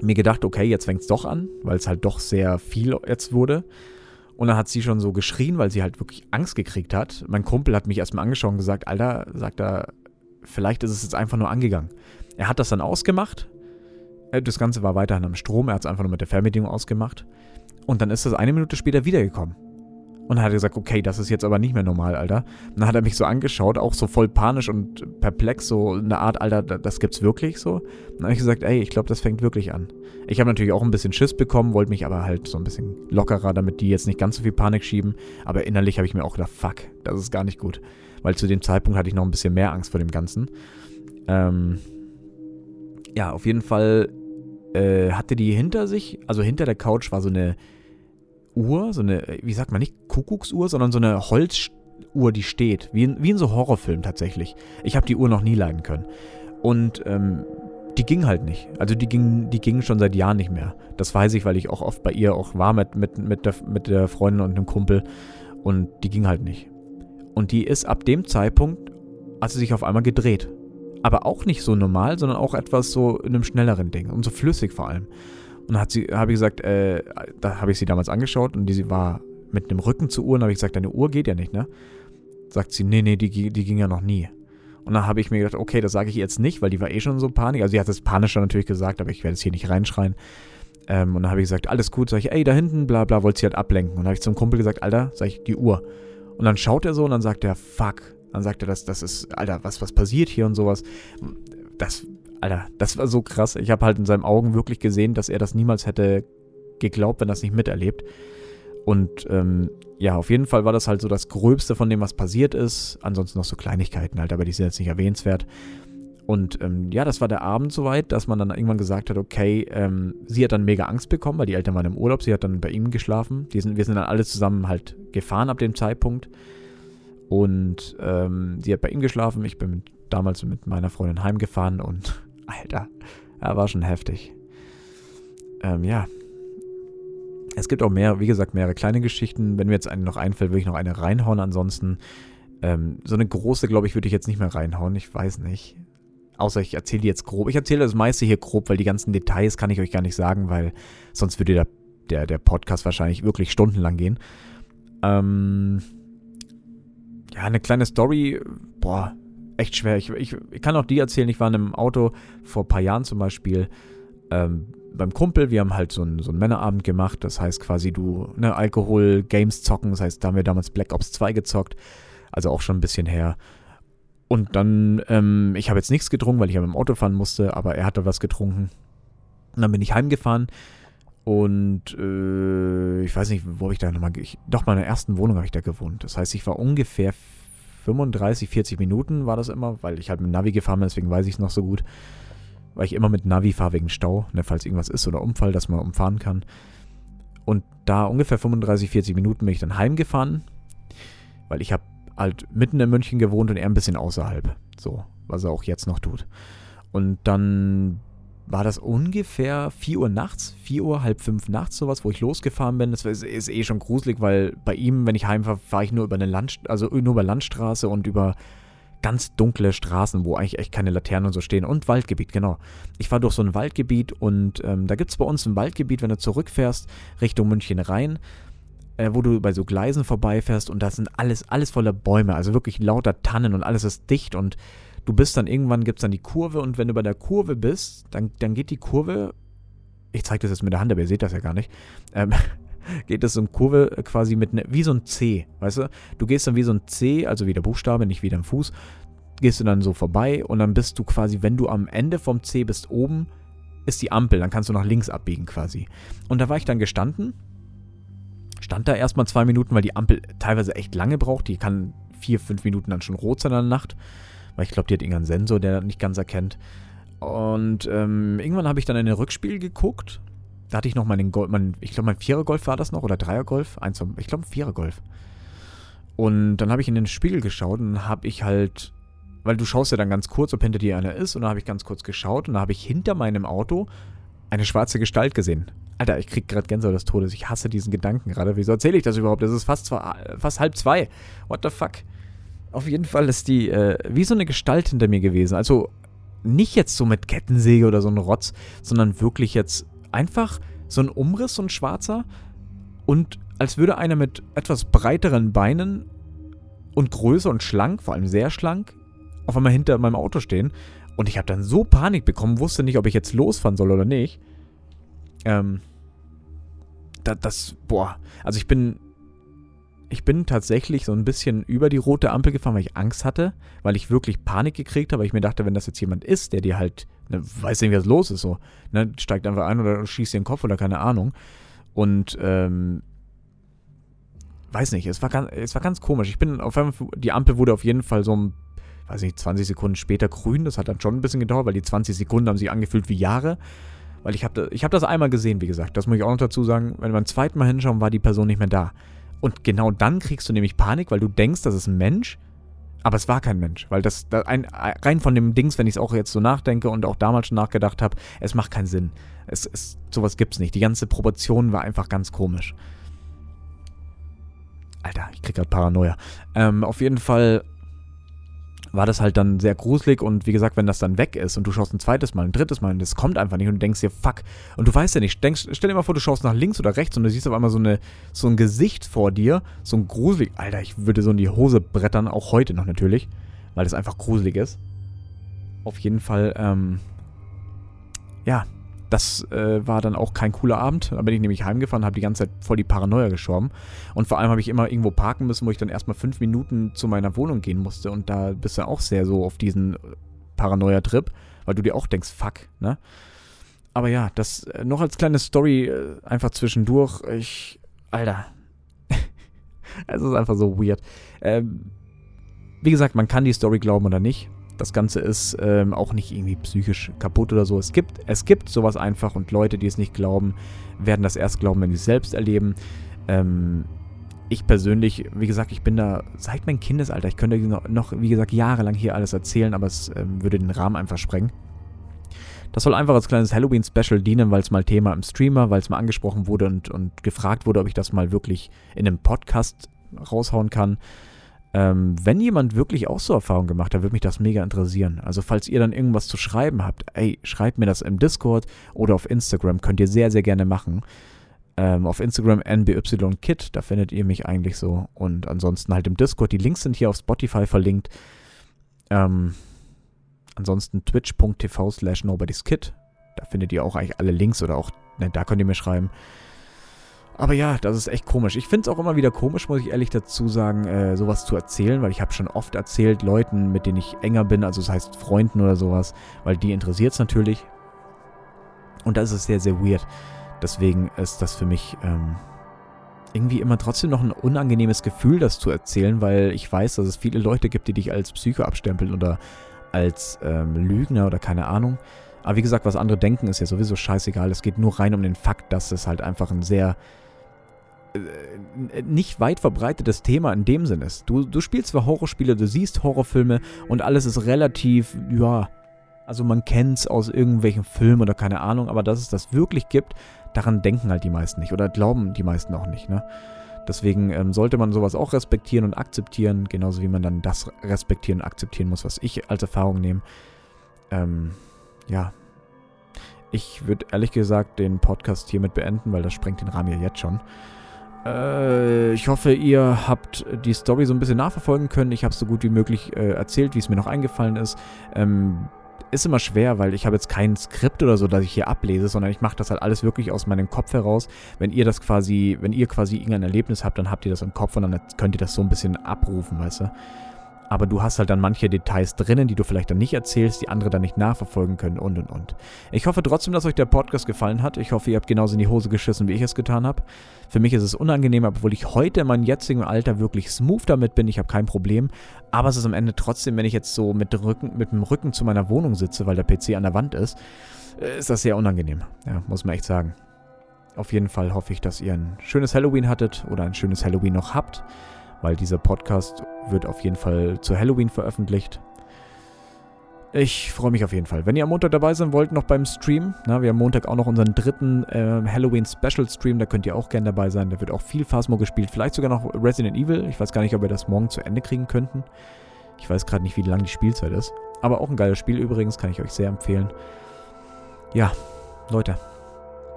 mir gedacht, okay, jetzt fängt es doch an, weil es halt doch sehr viel jetzt wurde. Und dann hat sie schon so geschrien, weil sie halt wirklich Angst gekriegt hat. Mein Kumpel hat mich erstmal angeschaut und gesagt, Alter, sagt er, vielleicht ist es jetzt einfach nur angegangen. Er hat das dann ausgemacht. Äh, das Ganze war weiterhin am Strom. Er hat es einfach nur mit der Fernbedienung ausgemacht. Und dann ist das eine Minute später wiedergekommen. Und dann hat er gesagt, okay, das ist jetzt aber nicht mehr normal, Alter. Und dann hat er mich so angeschaut, auch so voll panisch und perplex, so eine Art, Alter, das gibt's wirklich so? Und dann habe ich gesagt, ey, ich glaube, das fängt wirklich an. Ich habe natürlich auch ein bisschen Schiss bekommen, wollte mich aber halt so ein bisschen lockerer, damit die jetzt nicht ganz so viel Panik schieben. Aber innerlich habe ich mir auch gedacht, fuck, das ist gar nicht gut. Weil zu dem Zeitpunkt hatte ich noch ein bisschen mehr Angst vor dem Ganzen. Ähm, ja, auf jeden Fall äh, hatte die hinter sich, also hinter der Couch war so eine Uhr, so eine, wie sagt man, nicht Kuckucksuhr, sondern so eine Holzuhr, die steht. Wie in, wie in so Horrorfilmen tatsächlich. Ich habe die Uhr noch nie leiden können. Und ähm, die ging halt nicht. Also die ging, die ging schon seit Jahren nicht mehr. Das weiß ich, weil ich auch oft bei ihr auch war mit, mit, mit, der, mit der Freundin und einem Kumpel. Und die ging halt nicht. Und die ist ab dem Zeitpunkt, hat sie sich auf einmal gedreht. Aber auch nicht so normal, sondern auch etwas so in einem schnelleren Ding. Und so flüssig vor allem. Und dann habe ich gesagt, äh, da habe ich sie damals angeschaut und die sie war mit einem Rücken zur Uhr und habe ich gesagt, deine Uhr geht ja nicht, ne? Sagt sie, nee, nee, die, die ging ja noch nie. Und dann habe ich mir gedacht, okay, das sage ich jetzt nicht, weil die war eh schon so panik. Also sie hat es panischer natürlich gesagt, aber ich werde es hier nicht reinschreien. Ähm, und dann habe ich gesagt, alles gut, sag ich, ey, da hinten, bla bla, wollte sie halt ablenken. Und dann habe ich zum Kumpel gesagt, Alter, sag ich, die Uhr. Und dann schaut er so und dann sagt er, fuck. Dann sagt er, das, das ist, Alter, was, was passiert hier und sowas. Das Alter, das war so krass. Ich habe halt in seinen Augen wirklich gesehen, dass er das niemals hätte geglaubt, wenn er das nicht miterlebt. Und ähm, ja, auf jeden Fall war das halt so das Gröbste von dem, was passiert ist. Ansonsten noch so Kleinigkeiten halt, aber die sind jetzt nicht erwähnenswert. Und ähm, ja, das war der Abend soweit, dass man dann irgendwann gesagt hat, okay, ähm, sie hat dann mega Angst bekommen, weil die Eltern waren im Urlaub, sie hat dann bei ihm geschlafen. Sind, wir sind dann alle zusammen halt gefahren ab dem Zeitpunkt. Und ähm, sie hat bei ihm geschlafen, ich bin mit, damals mit meiner Freundin heimgefahren und Alter, er war schon heftig. Ähm, ja. Es gibt auch mehr, wie gesagt, mehrere kleine Geschichten. Wenn mir jetzt eine noch einfällt, würde ich noch eine reinhauen. Ansonsten, ähm, so eine große, glaube ich, würde ich jetzt nicht mehr reinhauen. Ich weiß nicht. Außer ich erzähle die jetzt grob. Ich erzähle das meiste hier grob, weil die ganzen Details kann ich euch gar nicht sagen, weil sonst würde der, der, der Podcast wahrscheinlich wirklich stundenlang gehen. Ähm, ja, eine kleine Story. Boah, echt schwer. Ich, ich, ich, kann auch die erzählen. Ich war in einem Auto vor ein paar Jahren zum Beispiel ähm, beim Kumpel. Wir haben halt so einen, so einen Männerabend gemacht. Das heißt quasi du, ne, Alkohol, Games zocken. Das heißt, da haben wir damals Black Ops 2 gezockt. Also auch schon ein bisschen her. Und dann, ähm, ich habe jetzt nichts getrunken, weil ich ja mit dem Auto fahren musste, aber er hatte was getrunken. Und dann bin ich heimgefahren. Und äh, ich weiß nicht, wo habe ich da nochmal. Ich, doch, meiner ersten Wohnung habe ich da gewohnt. Das heißt, ich war ungefähr 35, 40 Minuten war das immer, weil ich halt mit Navi gefahren bin, deswegen weiß ich es noch so gut. Weil ich immer mit Navi fahre wegen Stau, ne, falls irgendwas ist oder Unfall, dass man umfahren kann. Und da ungefähr 35, 40 Minuten bin ich dann heimgefahren, weil ich habe halt mitten in München gewohnt und er ein bisschen außerhalb. So, was er auch jetzt noch tut. Und dann war das ungefähr 4 Uhr nachts, 4 Uhr, halb 5 nachts sowas, wo ich losgefahren bin. Das ist, ist eh schon gruselig, weil bei ihm, wenn ich heimfahre, fahre ich nur über eine Land, also nur über Landstraße und über ganz dunkle Straßen, wo eigentlich echt keine Laternen und so stehen. Und Waldgebiet, genau. Ich fahre durch so ein Waldgebiet und ähm, da gibt es bei uns ein Waldgebiet, wenn du zurückfährst, Richtung München rein, äh, wo du bei so Gleisen vorbeifährst und da sind alles, alles voller Bäume, also wirklich lauter Tannen und alles ist dicht und du bist dann irgendwann, gibt es dann die Kurve und wenn du bei der Kurve bist, dann, dann geht die Kurve, ich zeige das jetzt mit der Hand, aber ihr seht das ja gar nicht, ähm, geht es eine Kurve quasi mit, ne, wie so ein C, weißt du? Du gehst dann wie so ein C, also wie der Buchstabe, nicht wie dein Fuß, gehst du dann so vorbei und dann bist du quasi, wenn du am Ende vom C bist, oben ist die Ampel, dann kannst du nach links abbiegen quasi. Und da war ich dann gestanden, stand da erstmal zwei Minuten, weil die Ampel teilweise echt lange braucht, die kann vier, fünf Minuten dann schon rot sein in der Nacht weil ich glaube, die hat irgendeinen Sensor, der nicht ganz erkennt. Und ähm, irgendwann habe ich dann in den Rückspiel geguckt. Da hatte ich noch meinen Golf, mein, ich glaube, mein Vierer-Golf war das noch oder Dreier-Golf. Eins, ich glaube, Vierer-Golf. Und dann habe ich in den Spiegel geschaut und habe ich halt, weil du schaust ja dann ganz kurz, ob hinter dir einer ist. Und dann habe ich ganz kurz geschaut und da habe ich hinter meinem Auto eine schwarze Gestalt gesehen. Alter, ich krieg gerade Gänsehaut des Todes. Ich hasse diesen Gedanken gerade. Wieso erzähle ich das überhaupt? Das ist fast, zwei, fast halb zwei. What the fuck? Auf jeden Fall ist die äh, wie so eine Gestalt hinter mir gewesen. Also nicht jetzt so mit Kettensäge oder so ein Rotz, sondern wirklich jetzt einfach so ein Umriss, so ein schwarzer. Und als würde einer mit etwas breiteren Beinen und größer und schlank, vor allem sehr schlank, auf einmal hinter meinem Auto stehen. Und ich habe dann so Panik bekommen, wusste nicht, ob ich jetzt losfahren soll oder nicht. Ähm, das, das boah, also ich bin ich bin tatsächlich so ein bisschen über die rote Ampel gefahren, weil ich Angst hatte, weil ich wirklich Panik gekriegt habe, weil ich mir dachte, wenn das jetzt jemand ist, der dir halt, ne, weiß nicht, was los ist, so, ne, steigt einfach ein oder schießt dir den Kopf oder keine Ahnung. Und, ähm, weiß nicht, es war ganz, es war ganz komisch. Ich bin auf einmal, die Ampel wurde auf jeden Fall so ein, weiß nicht, 20 Sekunden später grün. Das hat dann schon ein bisschen gedauert, weil die 20 Sekunden haben sich angefühlt wie Jahre. Weil ich habe ich hab das einmal gesehen, wie gesagt. Das muss ich auch noch dazu sagen. Wenn wir ein zweites Mal hinschauen, war die Person nicht mehr da. Und genau dann kriegst du nämlich Panik, weil du denkst, das ist ein Mensch, aber es war kein Mensch. Weil das, das ein, rein von dem Dings, wenn ich es auch jetzt so nachdenke und auch damals schon nachgedacht habe, es macht keinen Sinn. Es, es, sowas gibt's nicht. Die ganze Proportion war einfach ganz komisch. Alter, ich krieg grad Paranoia. Ähm, auf jeden Fall war das halt dann sehr gruselig und wie gesagt, wenn das dann weg ist und du schaust ein zweites Mal, ein drittes Mal und das kommt einfach nicht und du denkst dir, fuck, und du weißt ja nicht, denkst, stell dir mal vor, du schaust nach links oder rechts und du siehst auf einmal so, eine, so ein Gesicht vor dir, so ein gruselig, Alter, ich würde so in die Hose brettern, auch heute noch natürlich, weil das einfach gruselig ist. Auf jeden Fall, ähm, ja, das äh, war dann auch kein cooler Abend. Da bin ich nämlich heimgefahren, habe die ganze Zeit voll die Paranoia geschoben. Und vor allem habe ich immer irgendwo parken müssen, wo ich dann erstmal fünf Minuten zu meiner Wohnung gehen musste. Und da bist du auch sehr so auf diesen Paranoia-Trip, weil du dir auch denkst, fuck, ne? Aber ja, das äh, noch als kleine Story äh, einfach zwischendurch. Ich, Alter. es ist einfach so weird. Ähm, wie gesagt, man kann die Story glauben oder nicht. Das Ganze ist ähm, auch nicht irgendwie psychisch kaputt oder so. Es gibt, es gibt sowas einfach und Leute, die es nicht glauben, werden das erst glauben, wenn sie es selbst erleben. Ähm, ich persönlich, wie gesagt, ich bin da seit meinem Kindesalter. Ich könnte noch, wie gesagt, jahrelang hier alles erzählen, aber es ähm, würde den Rahmen einfach sprengen. Das soll einfach als kleines Halloween-Special dienen, weil es mal Thema im Streamer, weil es mal angesprochen wurde und, und gefragt wurde, ob ich das mal wirklich in einem Podcast raushauen kann. Ähm, wenn jemand wirklich auch so Erfahrungen gemacht hat, würde mich das mega interessieren. Also falls ihr dann irgendwas zu schreiben habt, ey, schreibt mir das im Discord oder auf Instagram, könnt ihr sehr, sehr gerne machen. Ähm, auf Instagram nbykit, da findet ihr mich eigentlich so. Und ansonsten halt im Discord, die Links sind hier auf Spotify verlinkt. Ähm, ansonsten twitch.tv slash nobodyskit, da findet ihr auch eigentlich alle Links oder auch, ne, da könnt ihr mir schreiben. Aber ja, das ist echt komisch. Ich finde es auch immer wieder komisch, muss ich ehrlich dazu sagen, äh, sowas zu erzählen, weil ich habe schon oft erzählt, Leuten, mit denen ich enger bin, also das heißt Freunden oder sowas, weil die interessiert es natürlich. Und da ist es sehr, sehr weird. Deswegen ist das für mich ähm, irgendwie immer trotzdem noch ein unangenehmes Gefühl, das zu erzählen, weil ich weiß, dass es viele Leute gibt, die dich als Psycho abstempeln oder als ähm, Lügner oder keine Ahnung. Aber wie gesagt, was andere denken, ist ja sowieso scheißegal. Es geht nur rein um den Fakt, dass es halt einfach ein sehr nicht weit verbreitetes Thema in dem Sinn ist. Du, du spielst zwar Horrorspiele, du siehst Horrorfilme und alles ist relativ, ja, also man kennt es aus irgendwelchen Filmen oder keine Ahnung, aber dass es das wirklich gibt, daran denken halt die meisten nicht oder glauben die meisten auch nicht, ne? Deswegen ähm, sollte man sowas auch respektieren und akzeptieren, genauso wie man dann das respektieren und akzeptieren muss, was ich als Erfahrung nehme. Ähm, ja. Ich würde ehrlich gesagt den Podcast hiermit beenden, weil das sprengt den Rahmen ja jetzt schon. Äh, ich hoffe, ihr habt die Story so ein bisschen nachverfolgen können. Ich habe es so gut wie möglich äh, erzählt, wie es mir noch eingefallen ist. Ähm, ist immer schwer, weil ich habe jetzt kein Skript oder so, das ich hier ablese, sondern ich mache das halt alles wirklich aus meinem Kopf heraus. Wenn ihr das quasi, wenn ihr quasi irgendein Erlebnis habt, dann habt ihr das im Kopf und dann könnt ihr das so ein bisschen abrufen, weißt du aber du hast halt dann manche Details drinnen, die du vielleicht dann nicht erzählst, die andere dann nicht nachverfolgen können und und und. Ich hoffe trotzdem, dass euch der Podcast gefallen hat. Ich hoffe, ihr habt genauso in die Hose geschissen, wie ich es getan habe. Für mich ist es unangenehm, obwohl ich heute in meinem jetzigen Alter wirklich smooth damit bin. Ich habe kein Problem. Aber es ist am Ende trotzdem, wenn ich jetzt so mit, Rücken, mit dem Rücken zu meiner Wohnung sitze, weil der PC an der Wand ist, äh, ist das sehr unangenehm. Ja, muss man echt sagen. Auf jeden Fall hoffe ich, dass ihr ein schönes Halloween hattet oder ein schönes Halloween noch habt weil dieser Podcast wird auf jeden Fall zu Halloween veröffentlicht. Ich freue mich auf jeden Fall. Wenn ihr am Montag dabei sein wollt, noch beim Stream, na, wir haben Montag auch noch unseren dritten äh, Halloween-Special-Stream, da könnt ihr auch gerne dabei sein. Da wird auch viel Phasmo gespielt, vielleicht sogar noch Resident Evil. Ich weiß gar nicht, ob wir das morgen zu Ende kriegen könnten. Ich weiß gerade nicht, wie lang die Spielzeit ist. Aber auch ein geiles Spiel übrigens, kann ich euch sehr empfehlen. Ja, Leute,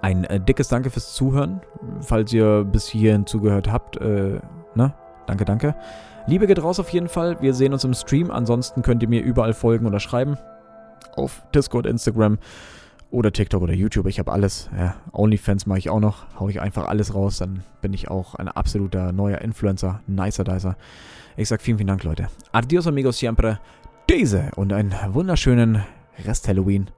ein äh, dickes Danke fürs Zuhören. Falls ihr bis hierhin zugehört habt, äh, ne? Danke, danke. Liebe geht raus auf jeden Fall. Wir sehen uns im Stream. Ansonsten könnt ihr mir überall folgen oder schreiben. Auf Discord, Instagram Oder TikTok oder YouTube, ich habe alles. Ja, Onlyfans mache ich auch noch. Hau ich einfach alles raus, dann bin ich auch ein absoluter neuer Influencer. Nicer Dicer. Ich sag vielen, vielen Dank, Leute. Adios amigos siempre. Diese und einen wunderschönen Rest Halloween.